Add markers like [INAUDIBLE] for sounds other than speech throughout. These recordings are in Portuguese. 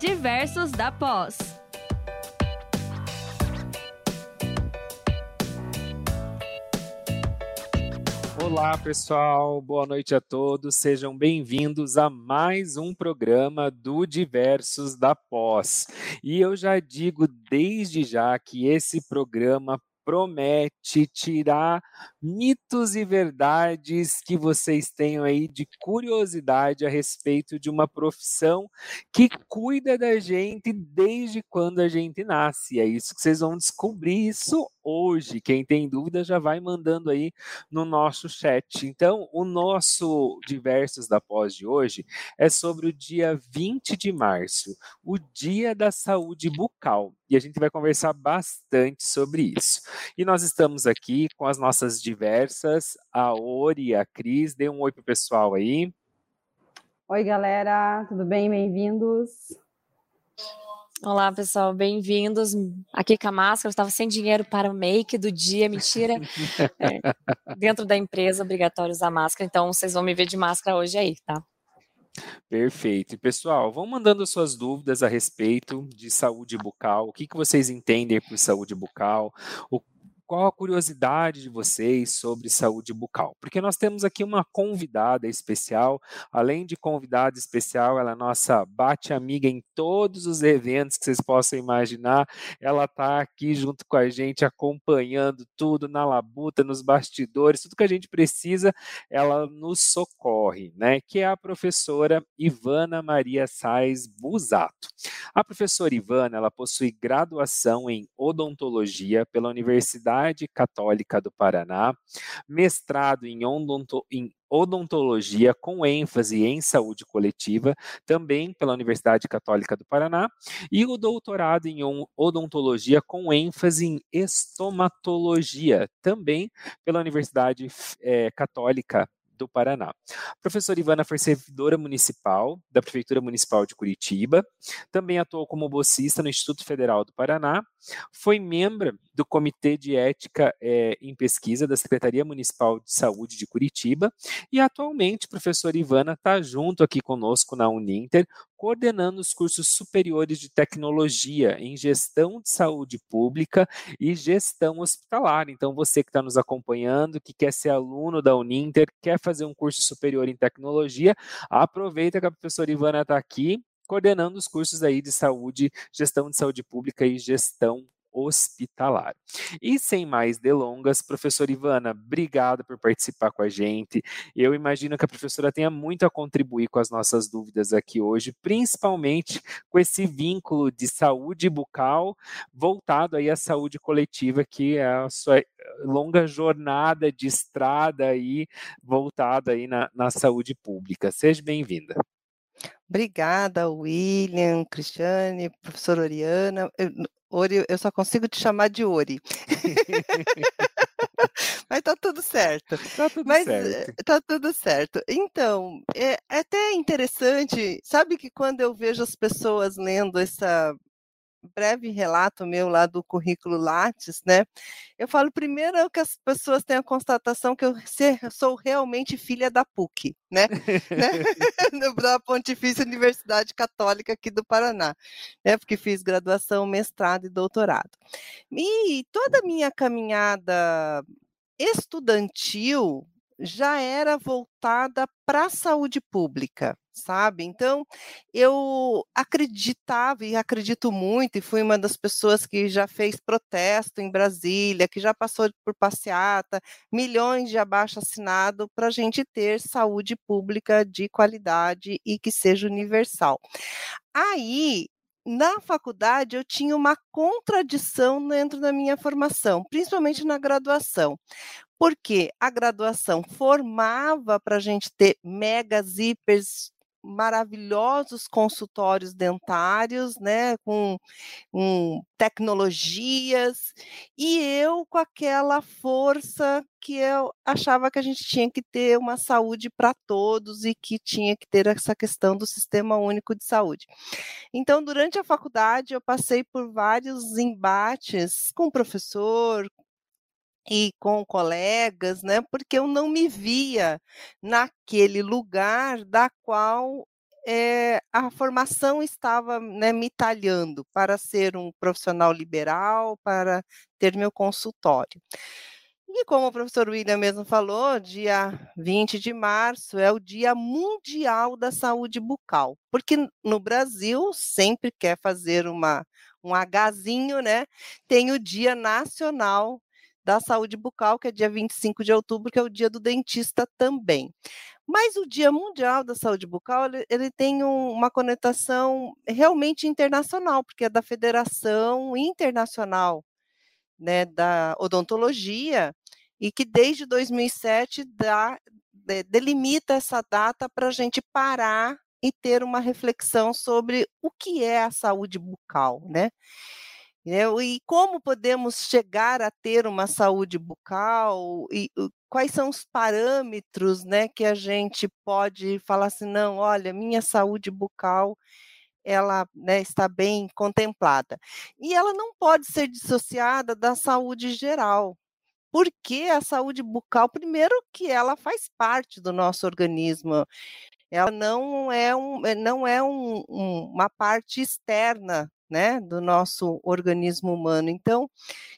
Diversos da Pós. Olá, pessoal. Boa noite a todos. Sejam bem-vindos a mais um programa do Diversos da Pós. E eu já digo desde já que esse programa promete tirar mitos e verdades que vocês tenham aí de curiosidade a respeito de uma profissão que cuida da gente desde quando a gente nasce. É isso que vocês vão descobrir isso hoje. Quem tem dúvida já vai mandando aí no nosso chat. Então, o nosso Diversos da Pós de hoje é sobre o dia 20 de março, o Dia da Saúde Bucal. E a gente vai conversar bastante sobre isso. E nós estamos aqui com as nossas diversas, a Ori, a Cris. Dê um oi pro pessoal aí. Oi, galera, tudo bem? Bem-vindos. Olá, pessoal, bem-vindos. Aqui com a máscara, eu estava sem dinheiro para o make do dia, mentira. [LAUGHS] É, dentro da empresa, obrigatório usar máscara, então vocês vão me ver de máscara hoje aí, tá? Perfeito. E, pessoal, vão mandando suas dúvidas a respeito de saúde bucal. O que, que vocês entendem por saúde bucal? O qual a curiosidade de vocês sobre saúde bucal? Porque nós temos aqui uma convidada especial, além de convidada especial, ela é nossa bate-amiga em todos os eventos que vocês possam imaginar. Ela está aqui junto com a gente, acompanhando tudo na labuta, nos bastidores, tudo que a gente precisa, ela nos socorre, né? Que é a professora Ivana Maria Sais Busato. A professora Ivana, ela possui graduação em odontologia pela Universidade Universidade Católica do Paraná, mestrado em, odonto, em odontologia com ênfase em saúde coletiva, também pela Universidade Católica do Paraná, e o doutorado em odontologia com ênfase em estomatologia, também pela Universidade é, Católica do Paraná. A professora Ivana foi servidora municipal da Prefeitura Municipal de Curitiba, também atuou como bolsista no Instituto Federal do Paraná, foi membro do Comitê de Ética é, em Pesquisa da Secretaria Municipal de Saúde de Curitiba e atualmente professora Ivana está junto aqui conosco na Uninter, coordenando os cursos superiores de tecnologia em gestão de saúde pública e gestão hospitalar. Então, você que está nos acompanhando, que quer ser aluno da Uninter, quer fazer um curso superior em tecnologia, aproveita que a professora Ivana está aqui coordenando os cursos aí de saúde, gestão de saúde pública e gestão hospitalar. E sem mais delongas, professora Ivana, obrigada por participar com a gente. Eu imagino que a professora tenha muito a contribuir com as nossas dúvidas aqui hoje, principalmente com esse vínculo de saúde bucal voltado aí à saúde coletiva, que é a sua longa jornada de estrada aí voltada aí na, na saúde pública. Seja bem-vinda. Obrigada, William, Cristiane, professora Oriana. Ori, eu só consigo te chamar de Ori. [LAUGHS] Mas tá tudo certo. Tá tudo Mas, certo. Eh, tá tudo certo. Então, é, é até interessante, sabe que quando eu vejo as pessoas lendo essa breve relato meu lá do currículo Lattes, né? Eu falo primeiro que as pessoas têm a constatação que eu sou realmente filha da PUC, né? né? [LAUGHS] da Pontifícia Universidade Católica aqui do Paraná, né? Porque fiz graduação, mestrado e doutorado. E toda a minha caminhada estudantil já era voltada para a saúde pública sabe? Então, eu acreditava e acredito muito, e fui uma das pessoas que já fez protesto em Brasília, que já passou por passeata, milhões de abaixo assinado para a gente ter saúde pública de qualidade e que seja universal. Aí, na faculdade eu tinha uma contradição dentro da minha formação, principalmente na graduação. Porque a graduação formava para a gente ter megas, hipers, maravilhosos consultórios dentários, né, com, tecnologias, e eu com aquela força que eu achava que a gente tinha que ter uma saúde para todos e que tinha que ter essa questão do sistema único de saúde. Então, durante a faculdade, eu passei por vários embates com o professor, e com colegas, né, porque eu não me via naquele lugar da qual é, a formação estava né, me talhando para ser um profissional liberal, para ter meu consultório. E como o professor William mesmo falou, dia 20 de março é o Dia Mundial da Saúde Bucal, porque no Brasil sempre quer fazer uma um Hzinho, né? Tem o Dia Nacional da Saúde Bucal, que é dia 25 de outubro, que é o dia do dentista também. Mas o Dia Mundial da Saúde Bucal, ele, ele tem um, uma conotação realmente internacional, porque é da Federação Internacional né, da Odontologia, e que desde 2007 dá, delimita essa data para a gente parar e ter uma reflexão sobre o que é a saúde bucal, né? E como podemos chegar a ter uma saúde bucal e quais são os parâmetros, né, que a gente pode falar assim, não, olha, minha saúde bucal ela né, está bem contemplada. E ela não pode ser dissociada da saúde geral, porque a saúde bucal, primeiro que ela faz parte do nosso organismo, ela não é, um, eh, não é um, um, uma parte externa né, do nosso organismo humano. Então,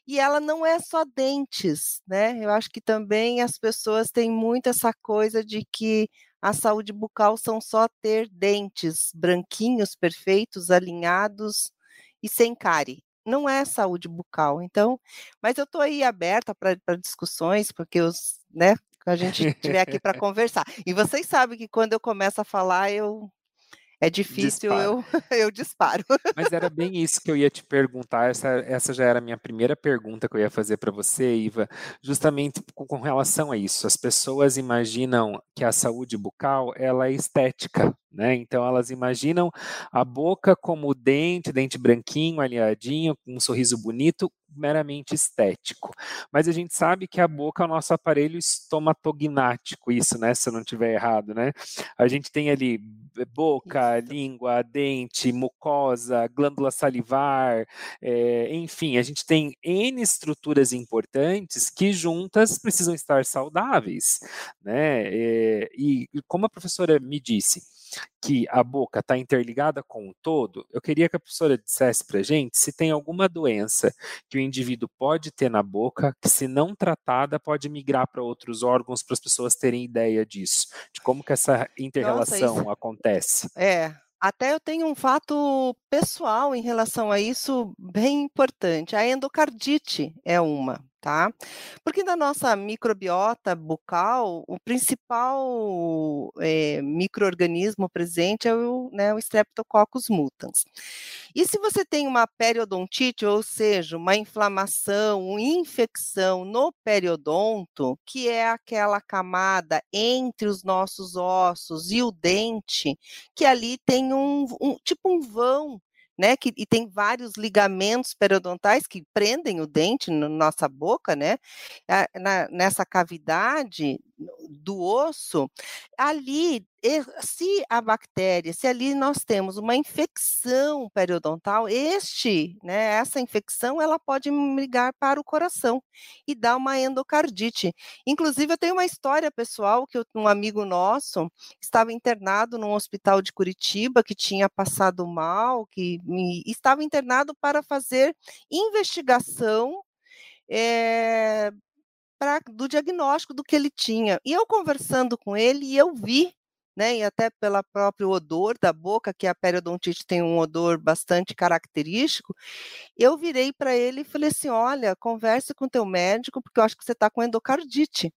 e ela não é só dentes, né? Eu acho que também as pessoas têm muito essa coisa de que a saúde bucal são só ter dentes branquinhos, perfeitos, alinhados e sem cárie não é saúde bucal. Então, mas eu estou aí aberta para discussões, porque os, né, a gente estiver aqui para [LAUGHS] conversar. E vocês sabem que quando eu começo a falar, eu é difícil, eu, [LAUGHS] eu disparo. Mas era bem isso que eu ia te perguntar. Essa, essa já era a minha primeira pergunta que eu ia fazer para você, Iva, justamente com, com, relação a isso. As pessoas imaginam que a saúde bucal ela é estética, né? Então elas imaginam a boca como o dente, dente branquinho, alinhadinho, com um sorriso bonito, meramente estético. Mas a gente sabe que a boca é o nosso aparelho estomatognático, isso, né? Se eu não estiver errado, né? A gente tem ali boca, isso. língua, dente, mucosa, glândula salivar, é, enfim, a gente tem N estruturas importantes que juntas precisam estar saudáveis, né? É, e como a professora me disse, que a boca está interligada com o todo, eu queria que a professora dissesse para a gente se tem alguma doença que o indivíduo pode ter na boca, que se não tratada pode migrar para outros órgãos para as pessoas terem ideia disso, de como que essa interrelação acontece. É, até eu tenho um fato pessoal em relação a isso bem importante. A endocardite é uma, tá? Porque na nossa microbiota bucal, o principal é, microorganismo presente é o, né, o Streptococcus mutans. E se você tem uma periodontite, ou seja, uma inflamação, uma infecção no periodonto, que é aquela camada entre os nossos ossos e o dente, que ali tem um, um tipo um vão né? Que, e tem vários ligamentos periodontais que prendem o dente na nossa boca, né? Na, nessa cavidade do osso, ali se a bactéria, se ali nós temos uma infecção periodontal, este, né, essa infecção, ela pode migrar para o coração e dar uma endocardite. Inclusive, eu tenho uma história pessoal que um amigo nosso estava internado num hospital de Curitiba que tinha passado mal, que estava internado para fazer investigação é, pra, do diagnóstico do que ele tinha. E eu conversando com ele, eu vi né, e até pelo próprio odor da boca, que a periodontite tem um odor bastante característico, eu virei para ele e falei assim: olha, converse com teu médico, porque eu acho que você está com endocardite.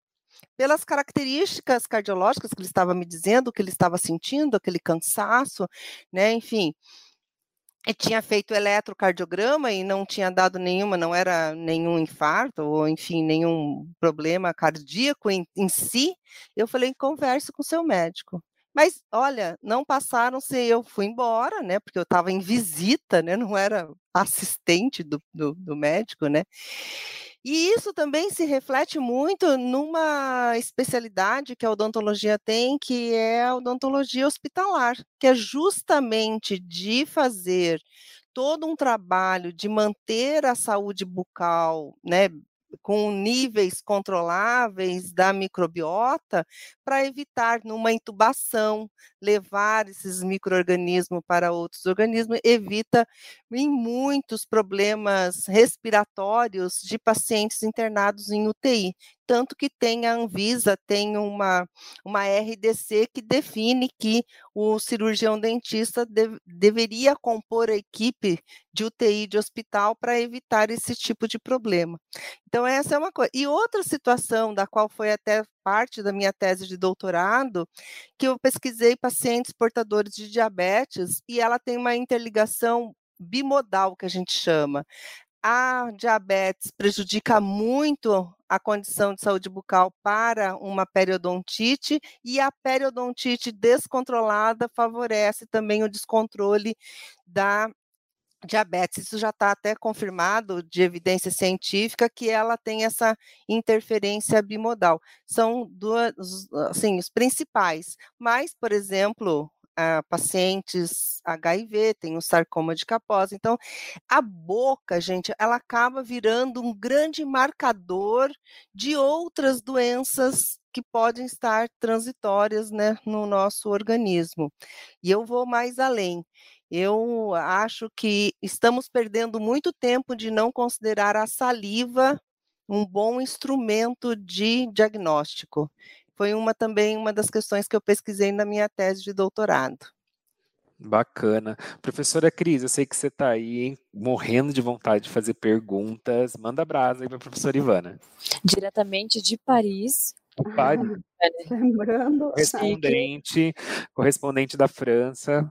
Pelas características cardiológicas que ele estava me dizendo, que ele estava sentindo, aquele cansaço, né, enfim. Tinha feito eletrocardiograma e não tinha dado nenhuma, não era nenhum infarto, ou enfim, nenhum problema cardíaco em, em si. Eu falei, converse com seu médico. Mas, olha, não passaram se eu fui embora, né? Porque eu estava em visita, né? Não era assistente do, do, do médico, né? E isso também se reflete muito numa especialidade que a odontologia tem, que é a odontologia hospitalar, que é justamente de fazer todo um trabalho de manter a saúde bucal, né, com níveis controláveis da microbiota para evitar numa intubação levar esses microorganismos para outros organismos, evita em muitos problemas respiratórios de pacientes internados em UTI tanto que tem a Anvisa, tem uma, uma RDC que define que o cirurgião dentista de, deveria compor a equipe de UTI de hospital para evitar esse tipo de problema. Então, essa é uma coisa. E outra situação, da qual foi até parte da minha tese de doutorado, que eu pesquisei pacientes portadores de diabetes e ela tem uma interligação bimodal, que a gente chama a diabetes prejudica muito a condição de saúde bucal para uma periodontite e a periodontite descontrolada favorece também o descontrole da diabetes. Isso já está até confirmado de evidência científica que ela tem essa interferência bimodal. São duas, assim, os principais. Mas, por exemplo, uh, pacientes HIV, tem o sarcoma de Kaposi. Então, a boca, gente, ela acaba virando um grande marcador de outras doenças que podem estar transitórias né, no nosso organismo. E eu vou mais além. Eu acho que estamos perdendo muito tempo de não considerar a saliva um bom instrumento de diagnóstico foi uma também uma das questões que eu pesquisei na minha tese de doutorado. Bacana. Professora Cris, eu sei que você está aí hein, morrendo de vontade de fazer perguntas. Manda brasa aí para a professora Ivana. Diretamente de Paris. Paris. Lembrando. Correspondente, correspondente da França.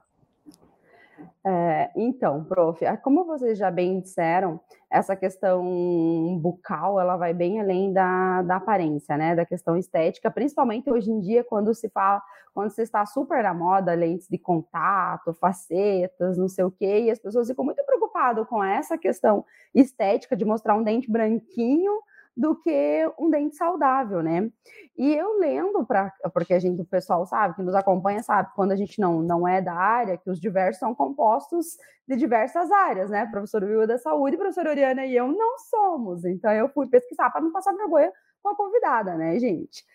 É, então, prof, é, como vocês já bem disseram, essa questão bucal, ela vai bem além da, da aparência, né, da questão estética, principalmente hoje em dia, quando se fala, quando se está super na moda, lentes de contato, facetas, não sei o quê, e as pessoas ficam muito preocupadas com essa questão estética de mostrar um dente branquinho, do que um dente saudável, né? E eu lendo para, porque a gente, o pessoal sabe, que nos acompanha sabe, quando a gente não, não é da área, que os diversos são compostos de diversas áreas, né? Professor Will da saúde, professora Oriana e eu não somos. Então eu fui pesquisar para não passar vergonha com a convidada, né, gente?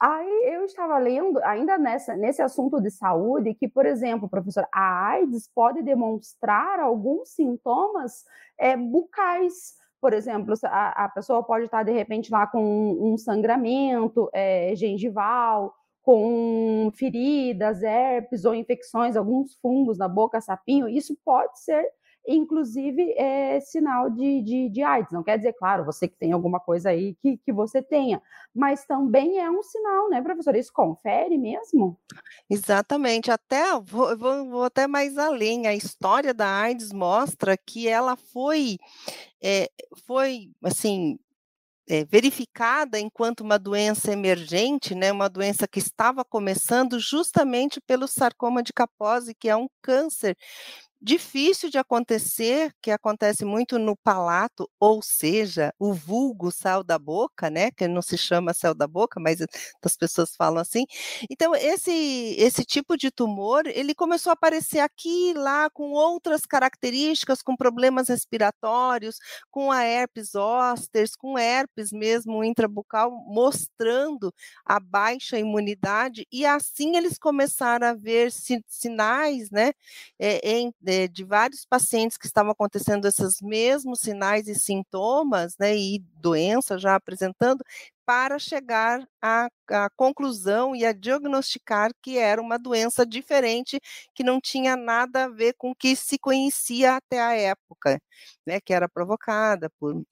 Aí eu estava lendo, ainda nessa, nesse assunto de saúde, que, por exemplo, professor, a AIDS pode demonstrar alguns sintomas é, bucais, por exemplo, a, a pessoa pode estar, de repente, lá com um, um sangramento é, gengival, com feridas, herpes ou infecções, alguns fungos na boca, sapinho, isso pode ser inclusive é sinal de, de, de, AIDS. Não quer dizer, claro, você que tem alguma coisa aí que, que você tenha, mas também é um sinal, né, professora? Isso confere mesmo? Exatamente. Até vou, vou, vou até mais além. A história da AIDS mostra que ela foi, é, foi assim, é, verificada enquanto uma doença emergente, né, uma doença que estava começando justamente pelo sarcoma de Kaposi, que é um câncer difícil de acontecer, que acontece muito no palato, ou seja, o vulgo sal da boca, né, que não se chama céu da boca, mas as pessoas falam assim. Então, esse, esse tipo de tumor, ele começou a aparecer aqui e lá com outras características, com problemas respiratórios, com a herpes zoster, com herpes mesmo intrabucal, mostrando a baixa imunidade, e assim eles começaram a ver sinais, né, eh, em de, de vários pacientes que estavam acontecendo esses mesmos sinais e sintomas, né, e doença já apresentando, para chegar à, à, conclusão e a diagnosticar que era uma doença diferente, que não tinha nada a ver com o que se conhecia até a época, né, que era provocada por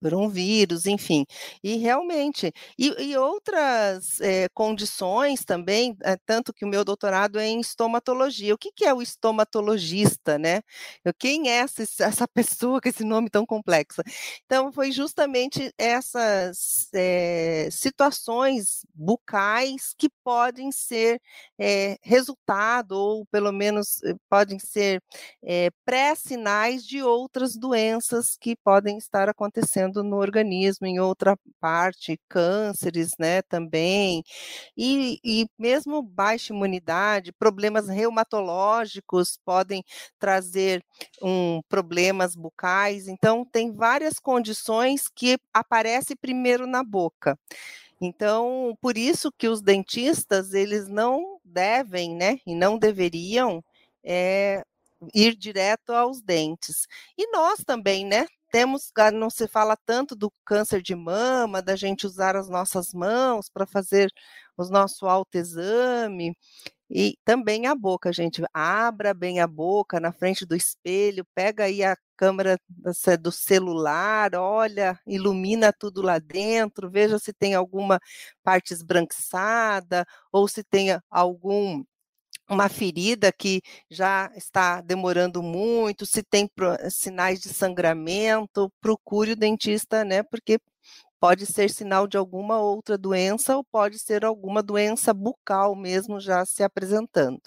por um vírus, enfim. E realmente, e, e outras é, condições também, é, tanto que o meu doutorado é em estomatologia. O que, que é o estomatologista, né? Quem é essa, essa pessoa com esse nome tão complexo? Então, foi justamente essas é, situações bucais que podem ser resultado, ou pelo menos podem ser pré-sinais de outras doenças que podem estar acontecendo acontecendo no organismo, em outra parte, cânceres, né, também, e, e mesmo baixa imunidade, problemas reumatológicos podem trazer um, problemas bucais, então tem várias condições que aparecem primeiro na boca. Então, por isso que os dentistas, eles não devem, né, e não deveriam é, ir direto aos dentes. E nós também, né, temos, não se fala tanto do câncer de mama, da gente usar as nossas mãos para fazer o nosso autoexame. E também a boca, gente. Abra bem a boca na frente do espelho, pega aí a câmera do celular, olha, ilumina tudo lá dentro, veja se tem alguma parte esbranquiçada ou se tem algum uma ferida que já está demorando muito, se tem sinais de sangramento, procure o dentista, né? Porque pode ser sinal de alguma outra doença ou pode ser alguma doença bucal mesmo já se apresentando.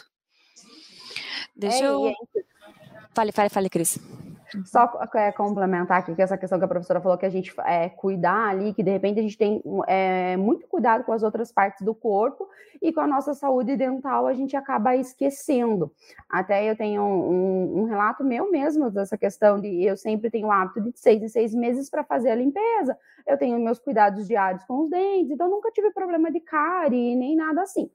Deixa é, eu. É fale, fale, fale, Cris. Só é, complementar aqui que essa questão que a professora falou que a gente é, cuidar ali, que de repente a gente tem é, muito cuidado com as outras partes do corpo e com a nossa saúde dental a gente acaba esquecendo. Até eu tenho um, um, relato meu mesmo dessa questão de eu sempre tenho o hábito de seis em seis meses para fazer a limpeza. Eu tenho meus cuidados diários com os dentes, então nunca tive problema de cárie nem nada assim.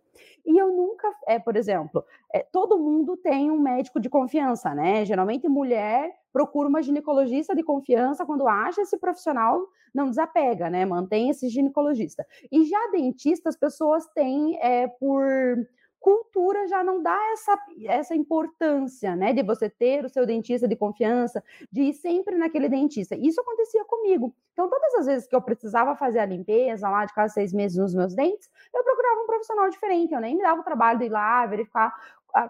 E eu nunca, é, por exemplo, é, todo mundo tem um médico de confiança, né? Geralmente mulher procura uma ginecologista de confiança quando acha esse profissional, não desapega, né? Mantém esse ginecologista. E já dentista, as pessoas têm é, por cultura já não dá essa, essa importância, né, de você ter o seu dentista de confiança, de ir sempre naquele dentista. Isso acontecia comigo. Então, todas as vezes que eu precisava fazer a limpeza lá de cada seis meses nos meus dentes, eu procurava um profissional diferente. Eu nem me dava o trabalho de ir lá verificar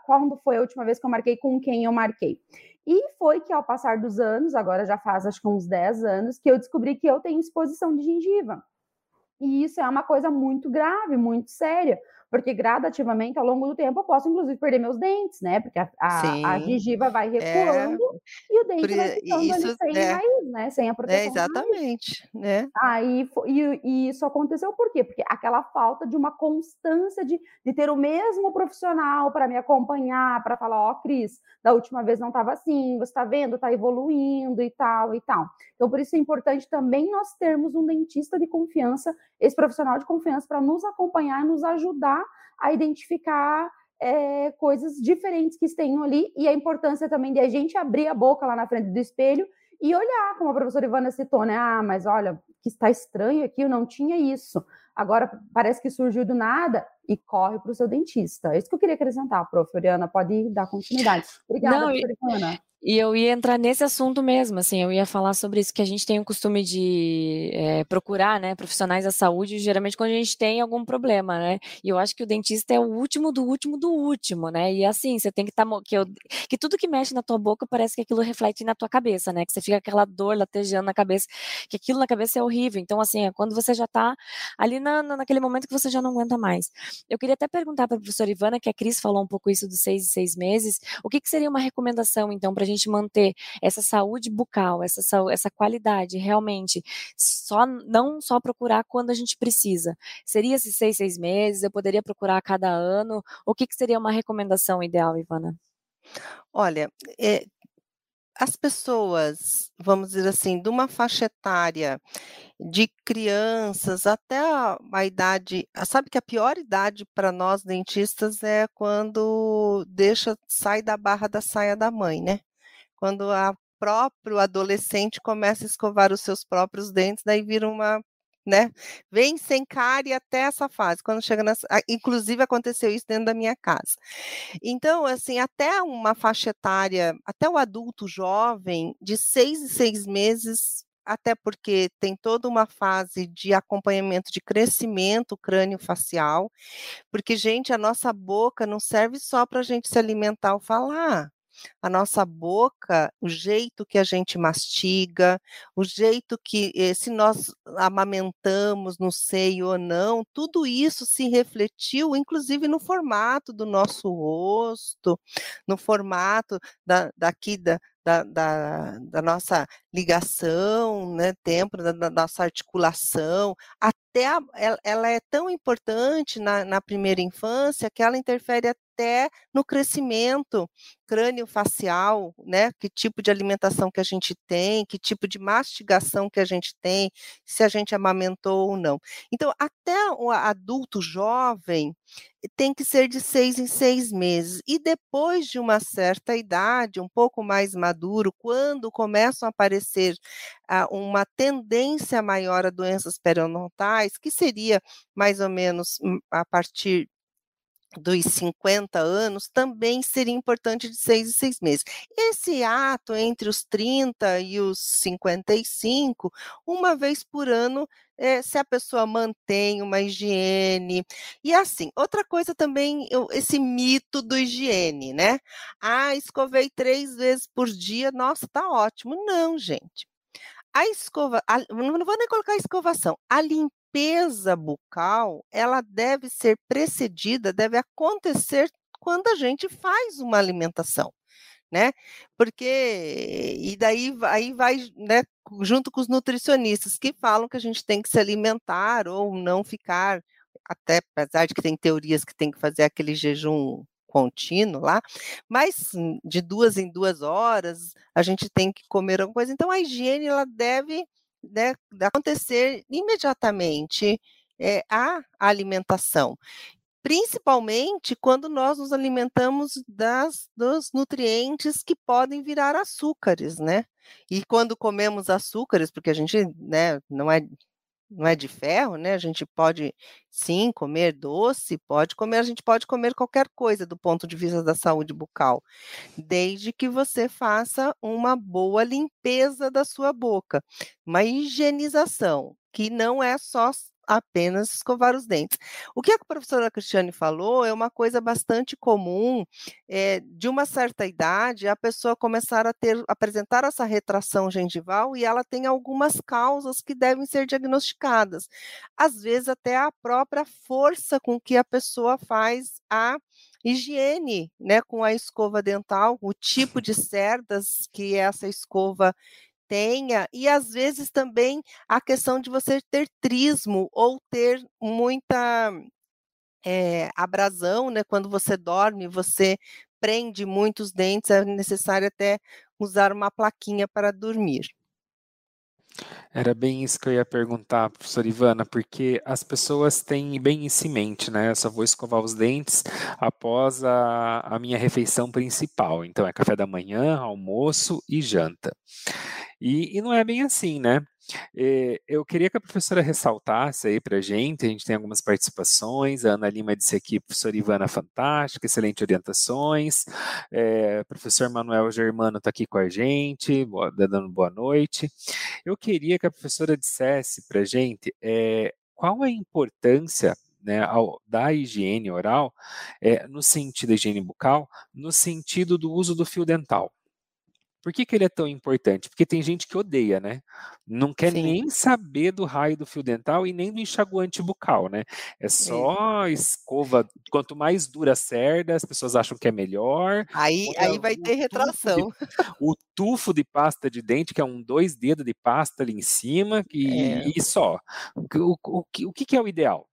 quando foi a última vez que eu marquei, com quem eu marquei. E foi que ao passar dos anos, agora já faz acho que uns 10 anos, que eu descobri que eu tenho exposição de gengiva. E isso é uma coisa muito grave, muito séria, porque gradativamente, ao longo do tempo, eu posso, inclusive, perder meus dentes, né? Porque a, a, a gengiva vai é. recuando é, e o dente vai ficando isso, ali sem é, raiz, né? Sem a é, proteção. É, exatamente, né? Aí, e, e, isso aconteceu por quê? Porque aquela falta de uma constância de, de ter o mesmo profissional para me acompanhar, para falar, ó, oh, Cris, da última vez não estava assim, você está vendo, está evoluindo e tal e tal. Então, por isso é importante também nós termos um dentista de confiança, esse profissional de confiança, para nos acompanhar e nos ajudar a identificar é, coisas diferentes que estejam ali e a importância também de a gente abrir a boca lá na frente do espelho e olhar, como a professora Ivana citou, né? Ah, mas olha, que está estranho aqui, eu não tinha isso. Agora parece que surgiu do nada e corre para o seu dentista. É isso que eu queria acrescentar, prof. Oriana, pode dar continuidade. Obrigada, não, professora Ivana. E eu ia entrar nesse assunto mesmo, assim, eu ia falar sobre isso, que a gente tem o costume de é, procurar, né, profissionais da saúde, geralmente quando a gente tem algum problema, né, e eu acho que o dentista é o último do último do último, né, e assim, você tem que estar, tá, que, que tudo que mexe na tua boca parece que aquilo reflete na tua cabeça, né, que você fica aquela dor latejando na cabeça, que aquilo na cabeça é horrível, então assim, é quando você já tá ali na, naquele momento que você já não aguenta mais. Eu queria até perguntar para a professora Ivana, que a Cris falou um pouco isso dos seis e seis meses, o que, que seria uma recomendação, então, para a gente gente manter essa saúde bucal, essa, essa qualidade realmente, só não só procurar quando a gente precisa. Seria esses seis, seis meses? Eu poderia procurar a cada ano? O que, que seria uma recomendação ideal, Ivana? Olha, é, as pessoas, vamos dizer assim, de uma faixa etária de crianças até a, a idade, sabe que a pior idade para nós dentistas é quando deixa sai da barra da saia da mãe, né? Quando a próprio adolescente começa a escovar os seus próprios dentes, daí vira uma né? Vem sem cárie até essa fase. Quando chega nessa, inclusive aconteceu isso dentro da minha casa. Então, assim, até uma faixa etária, até o adulto jovem, de seis e seis meses, até porque tem toda uma fase de acompanhamento de crescimento crânio-facial, porque, gente, a nossa boca não serve só para a gente se alimentar ou falar a nossa boca, o jeito que a gente mastiga, o jeito que, eh, se nós amamentamos no seio ou não, tudo isso se refletiu, inclusive, no formato do nosso rosto, no formato da, daqui da, da, da, da, nossa ligação, né, tempo da, da nossa articulação, até a, ela, ela, é tão importante na, na primeira infância que ela interfere até no crescimento crânio-facial, né? Que tipo de alimentação que a gente tem, que tipo de mastigação que a gente tem, se a gente amamentou ou não. Então, até o adulto jovem tem que ser de seis em seis meses. E depois de uma certa idade, um pouco mais maduro, quando começam a aparecer ah, uma tendência maior a doenças perinatais, que seria mais ou menos hum, a partir dos 50 anos, também seria importante de seis em seis meses. Esse ato entre os 30 e os 55, uma vez por ano, é, se a pessoa mantém uma higiene. E assim, outra coisa também, eu, esse mito do higiene, né? Ah, escovei três vezes por dia, nossa, tá ótimo. Não, gente. A escova, a, não vou nem colocar a escovação, a limpeza limpeza bucal, ela deve ser precedida, deve acontecer quando a gente faz uma alimentação, né? Porque e daí aí vai, né, junto com os nutricionistas que falam que a gente tem que se alimentar ou não ficar até apesar de que tem teorias que tem que fazer aquele jejum contínuo lá, mas de duas em duas horas a gente tem que comer alguma coisa. Então a higiene ela deve né, acontecer imediatamente é, a alimentação principalmente quando nós nos alimentamos das, dos nutrientes que podem virar açúcares, né? E quando comemos açúcares, porque a gente né, não é não é de ferro, né? A gente pode sim comer doce, pode comer, a gente pode comer qualquer coisa do ponto de vista da saúde bucal, desde que você faça uma boa limpeza da sua boca, uma higienização, que não é só apenas escovar os dentes. O que a professora Cristiane falou é uma coisa bastante comum, é, de uma certa idade, a pessoa começar a ter, apresentar essa retração gengival e ela tem algumas causas que devem ser diagnosticadas. Às vezes, até a própria força com que a pessoa faz a higiene, né, com a escova dental, o tipo de cerdas que essa escova tenha, e às vezes também a questão de você ter trismo ou ter muita é, abrasão, né? Quando você dorme, você prende muitos dentes, é necessário até usar uma plaquinha para dormir. Era bem isso que eu ia perguntar, professora Ivana, porque as pessoas têm bem isso em mente, né? Eu só vou escovar os dentes após a, a minha refeição principal. Então, é café da manhã, almoço e janta. E, e não é bem assim, né? Eh, eu queria que a professora ressaltasse aí para a gente, a gente tem algumas participações, a Ana Lima disse aqui, professora Ivana fantástica, excelente orientações, é, professor Manuel Germano está aqui com a gente, boa, dando boa noite. Eu queria que a professora dissesse para a gente é, qual a importância né, ao, da higiene oral, é, no sentido da higiene bucal, no sentido do uso do fio dental. Por que, que ele é tão importante? Porque tem gente que odeia, né? Não quer Sim. nem saber do raio do fio dental e nem do enxaguante bucal, né? É só escova. Quanto mais dura a cerda, as pessoas acham que é melhor. Aí, aí vai ter retração. De, o tufo de pasta de dente, que é um dois dedos de pasta ali em cima, e, é. e só. O, o, o, o que é o ideal?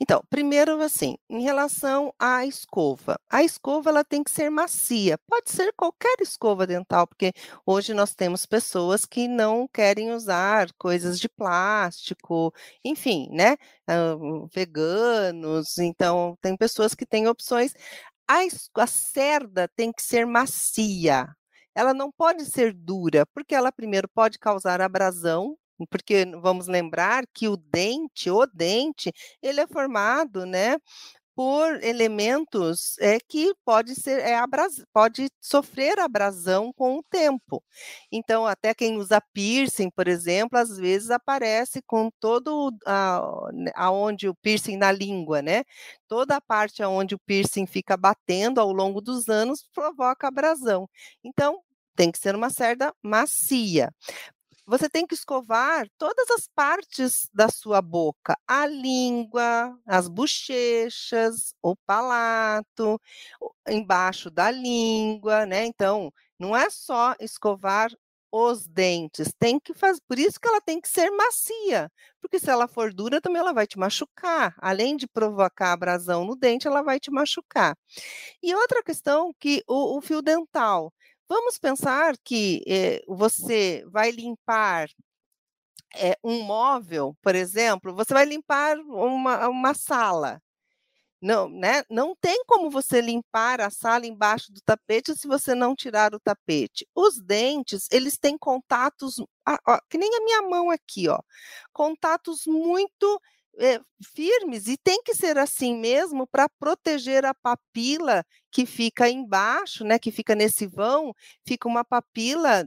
Então, primeiro assim, em relação à escova. A escova ela tem que ser macia. Pode ser qualquer escova dental, porque hoje nós temos pessoas que não querem usar coisas de plástico, enfim, né? Uh, veganos, então tem pessoas que têm opções. A, a cerda tem que ser macia. Ela não pode ser dura, porque ela primeiro pode causar abrasão porque vamos lembrar que o dente, o dente, ele é formado, né, por elementos é, que pode ser é, abras, pode sofrer abrasão com o tempo. Então, até quem usa piercing, por exemplo, às vezes aparece com todo a, aonde o piercing na língua, né? Toda a parte aonde o piercing fica batendo ao longo dos anos provoca abrasão. Então, tem que ser uma cerda macia você tem que escovar todas as partes da sua boca, a língua, as bochechas, o palato, embaixo da língua, né? Então, não é só escovar os dentes. Tem que fazer, por isso que ela tem que ser macia, porque se ela for dura também ela vai te machucar. Além de provocar abrasão no dente, ela vai te machucar. E outra questão que o, o fio dental. Vamos pensar que eh, você vai limpar é, um móvel, por exemplo, você vai limpar uma, uma sala. Não, né? não tem como você limpar a sala embaixo do tapete se você não tirar o tapete. Os dentes, eles têm contatos, ó, que nem a minha mão aqui, ó, contatos muito é, firmes e tem que ser assim mesmo para proteger a papila que fica embaixo, né, que fica nesse vão, fica uma papila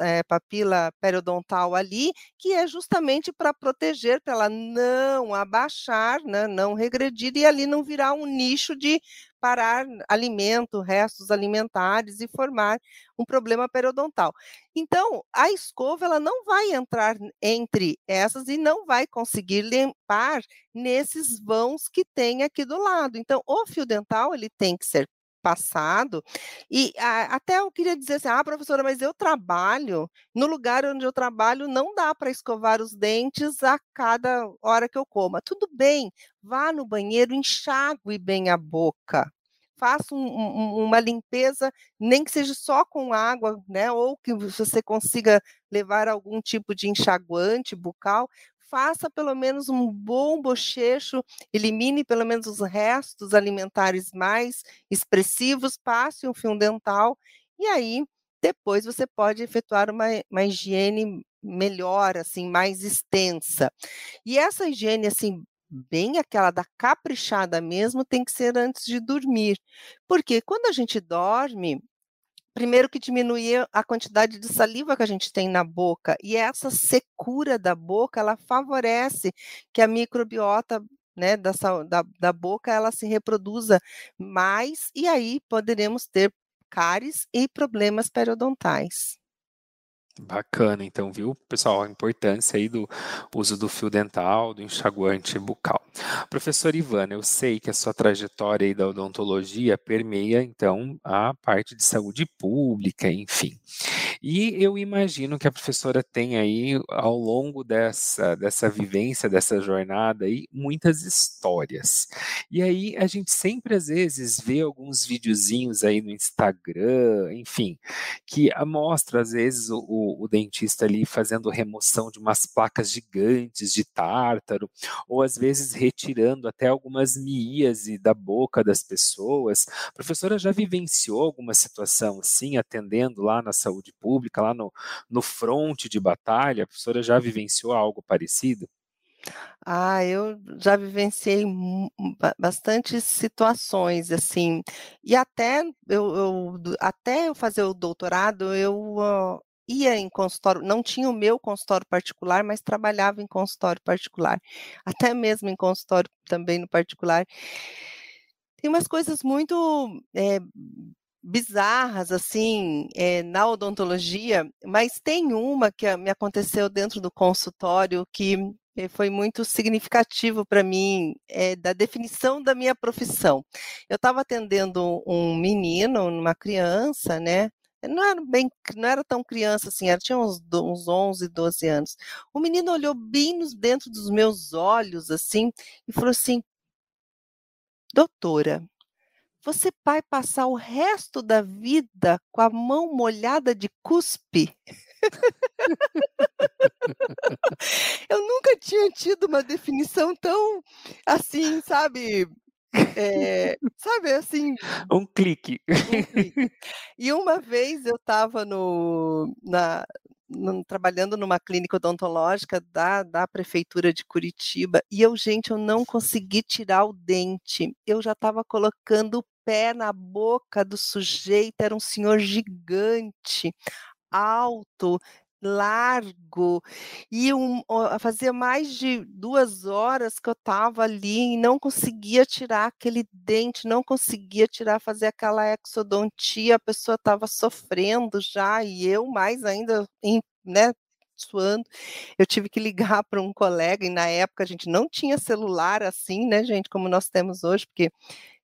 é, papila periodontal ali, que é justamente para proteger, para ela não abaixar, né, não regredir e ali não virar um nicho de parar alimento, restos alimentares e formar um problema periodontal. Então, a escova ela não vai entrar entre essas e não vai conseguir limpar nesses vãos que tem aqui do lado. Então, o fio dental ele tem que ser passado. E a, até eu queria dizer assim: ah, professora, mas eu trabalho, no lugar onde eu trabalho, não dá para escovar os dentes a cada hora que eu coma. Tudo bem, vá no banheiro, enxague bem a boca. Faça um, um, uma limpeza, nem que seja só com água, né? Ou que você consiga levar algum tipo de enxaguante bucal, faça pelo menos um bom bochecho, elimine pelo menos os restos alimentares mais expressivos, passe um fio dental e aí depois você pode efetuar uma, uma higiene melhor, assim, mais extensa. E essa higiene, assim, bem aquela da caprichada mesmo, tem que ser antes de dormir. Porque quando a gente dorme, primeiro que diminuir a quantidade de saliva que a gente tem na boca e essa secura da boca ela favorece que a microbiota né, da, da, da boca ela se reproduza mais e aí poderemos ter cáries e problemas periodontais. Bacana, então, viu, pessoal, a importância aí do uso do fio dental, do enxaguante bucal. Professor Ivana, eu sei que a sua trajetória aí da odontologia permeia, então, a parte de saúde pública, enfim. E eu imagino que a professora tem aí, ao longo dessa, dessa vivência, dessa jornada aí, muitas histórias. E aí, a gente sempre, às vezes, vê alguns videozinhos aí no Instagram, enfim, que mostra, às vezes, o o, dentista ali fazendo remoção de umas placas gigantes de tártaro, ou às vezes retirando até algumas miíase da boca das pessoas. A professora já vivenciou alguma situação assim, atendendo lá na saúde pública, lá no, no fronte de batalha? A professora já vivenciou algo parecido? Ah, eu já vivenciei bastantes situações, assim, e até eu, eu até eu fazer o doutorado, eu ia em consultório, não tinha o meu consultório particular, mas trabalhava em consultório particular, [LAUGHS] até mesmo em consultório também no particular. Tem umas coisas muito é, bizarras, assim, é, na odontologia, mas tem uma que me aconteceu dentro do consultório que eh, foi muito significativo para mim, é, da definição da minha profissão. Eu estava atendendo um menino, uma criança, né, não era bem, não era tão criança assim, ela tinha uns, uns 11, 12 anos. O menino olhou bem nos, dentro dos meus olhos, assim, e falou assim: Doutora, você vai passar o resto da vida com a mão molhada de cuspe? Eu nunca tinha tido uma definição tão assim, sabe, é, sabe, assim. Um clique. um clique. E uma vez eu estava no, na, trabalhando numa clínica odontológica da, da prefeitura de Curitiba e eu, gente, eu não consegui tirar o dente. Eu já estava colocando o pé na boca do sujeito, era um senhor gigante, alto, largo, e um, fazia mais de duas horas que eu estava ali e não conseguia tirar aquele dente, não conseguia tirar, fazer aquela exodontia, a pessoa estava sofrendo já, e eu mais ainda, né, suando. Eu tive que ligar [LAUGHS] para um colega, e na época a gente não tinha celular assim, né, gente, como nós temos hoje, porque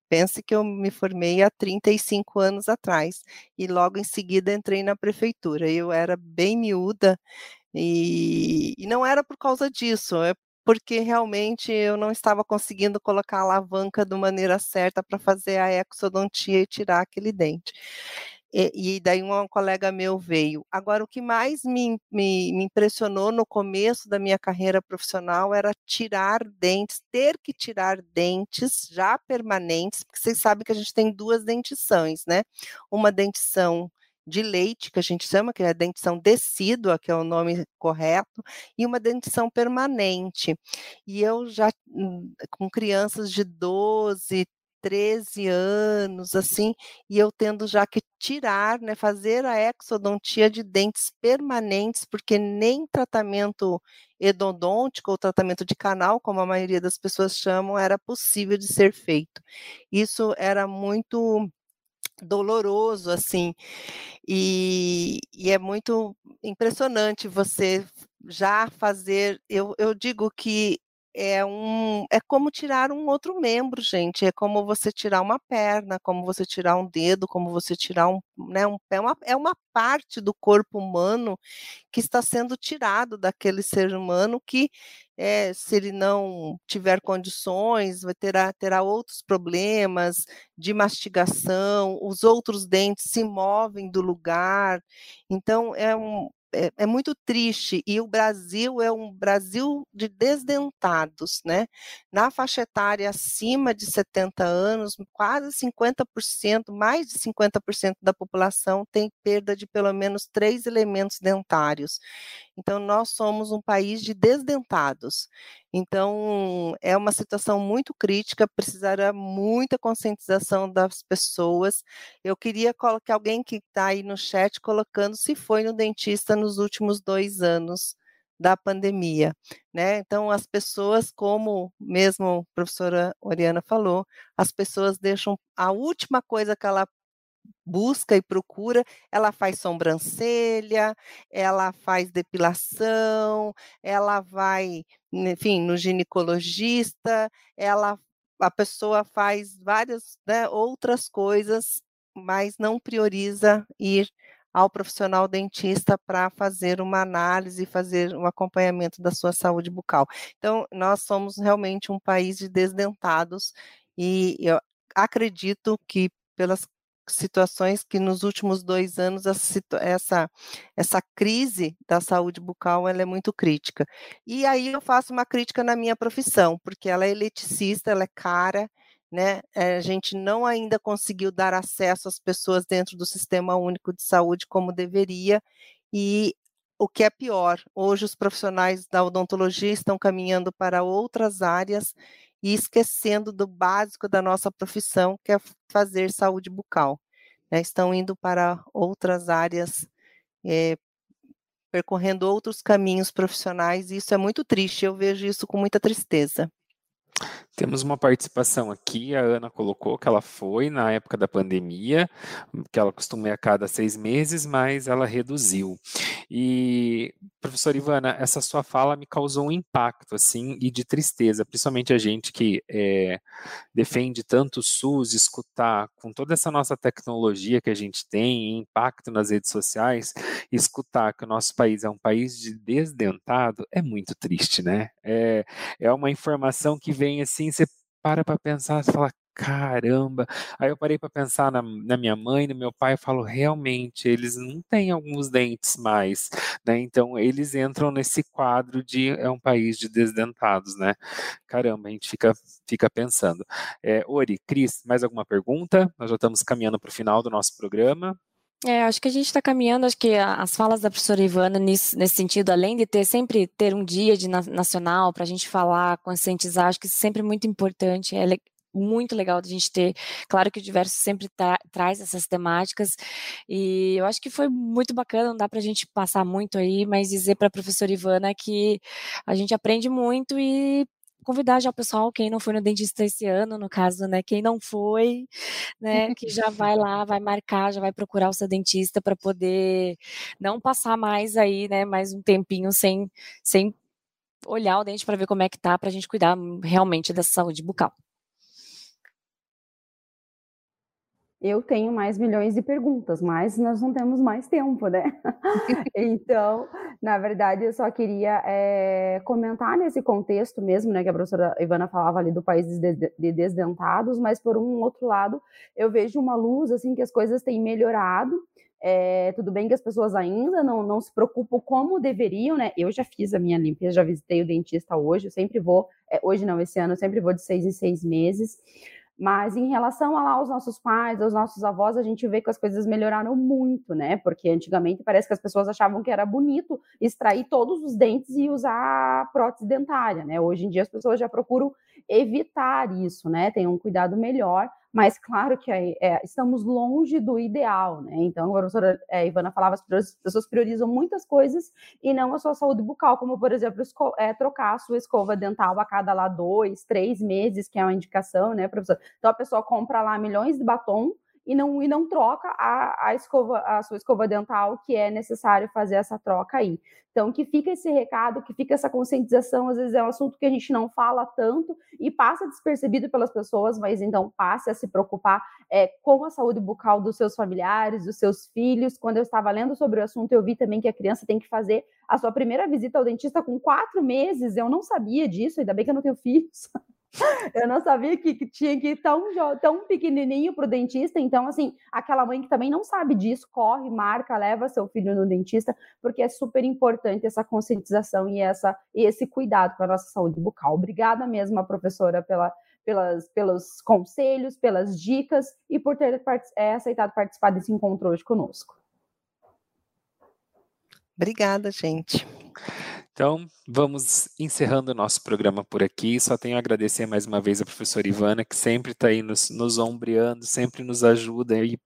Pense que eu me formei há 35 anos atrás e logo em seguida entrei na prefeitura. Eu era bem miúda e, e não era por causa disso, é porque realmente eu não estava conseguindo colocar a alavanca de maneira certa para fazer a exodontia e tirar aquele dente. E, e, daí um colega meu veio. Agora, o que mais me, me, me, impressionou no começo da minha carreira profissional era tirar dentes, ter que tirar dentes já permanentes, porque vocês sabem que a gente tem duas dentições, né? Uma dentição de leite, que a gente chama, que é a dentição decídua, que é o nome correto, e uma dentição permanente. E eu já, hum, com crianças de 12, 13 anos, assim, e eu tendo já que tirar, né, fazer a exodontia de dentes permanentes, porque nem tratamento endodôntico ou tratamento de canal, como a maioria das pessoas chamam, era possível de ser feito. Isso era muito doloroso, assim, e, e é muito impressionante você já fazer. Eu, eu digo que é um é como tirar um outro membro, gente. É como você tirar uma perna, como você tirar um dedo, como você tirar um, né, um pé. É uma, é uma parte do corpo humano que está sendo tirado daquele ser humano que, é, se ele não tiver condições, vai terá, terá outros problemas de mastigação, os outros dentes se movem do lugar. Então, é um, é, é, muito triste e o Brasil é um Brasil de desdentados, né? Na faixa etária acima de 70 anos, quase 50%, mais de 50% da população tem perda de pelo menos três elementos dentários. Então, nós somos um país de desdentados. Então, é uma situação muito crítica, precisaria muita conscientização das pessoas. Eu queria que alguém que está aí no chat colocando se foi no dentista nos últimos dois anos da pandemia, né? Então, as pessoas, como mesmo a professora Oriana falou, as pessoas deixam a última coisa que ela busca e procura, ela faz sobrancelha, ela faz depilação, ela vai, enfim, no ginecologista, ela a pessoa faz várias né, outras coisas, mas não prioriza ir ao profissional dentista para fazer uma análise, fazer um acompanhamento da sua saúde bucal. Então, nós somos realmente um país de desdentados e eu acredito que pelas situações que nos últimos dois anos essa, essa crise da saúde bucal ela é muito crítica. E aí eu faço uma crítica na minha profissão, porque ela é eleticista, ela é cara, né? Eh, a gente não ainda conseguiu dar acesso às pessoas dentro do Sistema Único de Saúde como deveria, e o que é pior, hoje os profissionais da odontologia estão caminhando para outras áreas e esquecendo do básico da nossa profissão, que é fazer saúde bucal. Né? Estão indo para outras áreas, é, percorrendo outros caminhos profissionais, e isso é muito triste, eu vejo isso com muita tristeza. Temos uma participação aqui, a Ana colocou que ela foi na época da pandemia, que ela costuma ir a cada seis meses, mas ela reduziu. E, professora Ivana, essa sua fala me causou um impacto, assim, e de tristeza, principalmente a gente que é, defende tanto o SUS, escutar com toda essa nossa tecnologia que a gente tem, impacto nas redes sociais, escutar que o nosso país é um país de desdentado, é muito triste, né? É, é uma informação que vem assim, assim, você para para pensar, você fala, caramba. Aí eu parei para pensar na, na, minha mãe, no meu pai, e falo, realmente, eles não têm alguns dentes mais, né? Então, eles entram nesse quadro de é um país de desdentados, né? Caramba, a gente fica, fica pensando. É, Ori, Cris, mais alguma pergunta? Nós já estamos caminhando para o final do nosso programa. É, acho que a gente está caminhando, acho que as falas da professora Ivana nesse, sentido, além de ter sempre ter um dia de nacional para a gente falar, conscientizar, acho que isso é sempre muito importante, é muito legal da gente ter, claro que o diverso sempre tra traz essas temáticas, e eu acho que foi muito bacana, não dá para a gente passar muito aí, mas dizer para a professora Ivana que a gente aprende muito e convidar já o pessoal, quem não foi no dentista esse ano, no caso, né, quem não foi, né, que já vai lá, vai marcar, já vai procurar o seu dentista para poder não passar mais aí, né, mais um tempinho sem, sem olhar o dente para ver como é que tá, para a gente cuidar realmente da saúde bucal. Eu tenho mais milhões de perguntas, mas nós não temos mais tempo, né? [LAUGHS] então, na verdade, eu só queria é, comentar nesse contexto mesmo, né, que a professora Ivana falava ali do país de desdentados, mas por um outro lado, eu vejo uma luz, assim, que as coisas têm melhorado, é, tudo bem que as pessoas ainda não, não se preocupam como deveriam, né? Eu já fiz a minha limpeza, já visitei o dentista hoje, eu sempre vou, é, hoje não, esse ano, eu sempre vou de seis em seis meses. Mas em relação a lá aos nossos pais, aos nossos avós, a gente vê que as coisas melhoraram muito, né? Porque antigamente parece que as pessoas achavam que era bonito extrair todos os dentes e usar prótese dentária, né? Hoje em dia as pessoas já procuram evitar isso, né? Tem um cuidado melhor mas claro que é, estamos longe do ideal, né? Então, a professora é, Ivana falava, as pessoas priorizam muitas coisas e não a sua saúde bucal, como, por exemplo, é, trocar a sua escova dental a cada lá dois, três meses, que é uma indicação, né, professora? Então, a pessoa compra lá milhões de batom e não, e não troca a, a, escova, a sua escova dental, que é necessário fazer essa troca aí. Então, que fica esse recado, que fica essa conscientização, às vezes é um assunto que a gente não fala tanto e passa despercebido pelas pessoas, mas então passe a se preocupar é, com a saúde bucal dos seus familiares, dos seus filhos. Quando eu estava lendo sobre o assunto, eu vi também que a criança tem que fazer a sua primeira visita ao dentista com quatro meses. Eu não sabia disso, ainda bem que eu não tenho filhos. [LAUGHS] Eu não sabia que, que tinha que ir tão, tão pequenininho para o dentista. Então, assim, aquela mãe que também não sabe disso, corre, marca, leva seu filho no dentista, porque é super importante essa conscientização e, essa, e esse cuidado com a nossa saúde bucal. Obrigada mesmo, professora, pela, pelas, pelos conselhos, pelas dicas e por ter é, aceitado participar desse encontro hoje conosco. Obrigada, gente. Então, vamos encerrando o nosso programa por aqui. Só tenho a agradecer mais uma vez a professora Ivana, que sempre está aí nos, nos ombreando, sempre nos ajuda e,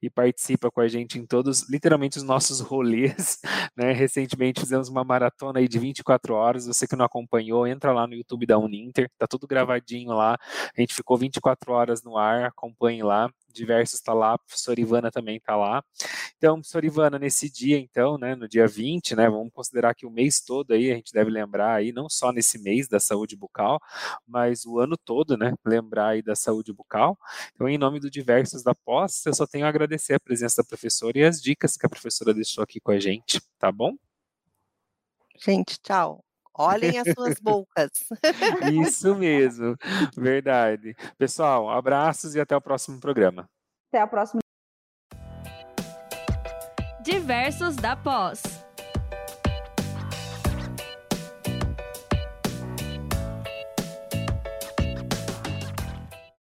e, participa com a gente em todos, literalmente, os nossos rolês. [LAUGHS] Né? Recentemente fizemos uma maratona aí de 24 horas. Você que não acompanhou, entra lá no YouTube da Uninter, tá tudo gravadinho lá. A gente ficou 24 horas no ar, acompanhe lá diversos está lá, a professora Ivana também está lá. Então, professora Ivana, nesse dia, então, né, no dia 20, né, vamos considerar que o mês todo aí, a gente deve lembrar aí, não só nesse mês da saúde bucal, mas o ano todo, né, lembrar aí da saúde bucal. Então, em nome do Diversos da Pós, eu só tenho a agradecer a presença da professora e as dicas que a professora deixou aqui com a gente, tá bom? Gente, tchau. Olhem as suas [LAUGHS] bocas. Isso mesmo, verdade. Pessoal, abraços e até o próximo programa. Até a próxima. Diversos da Pós.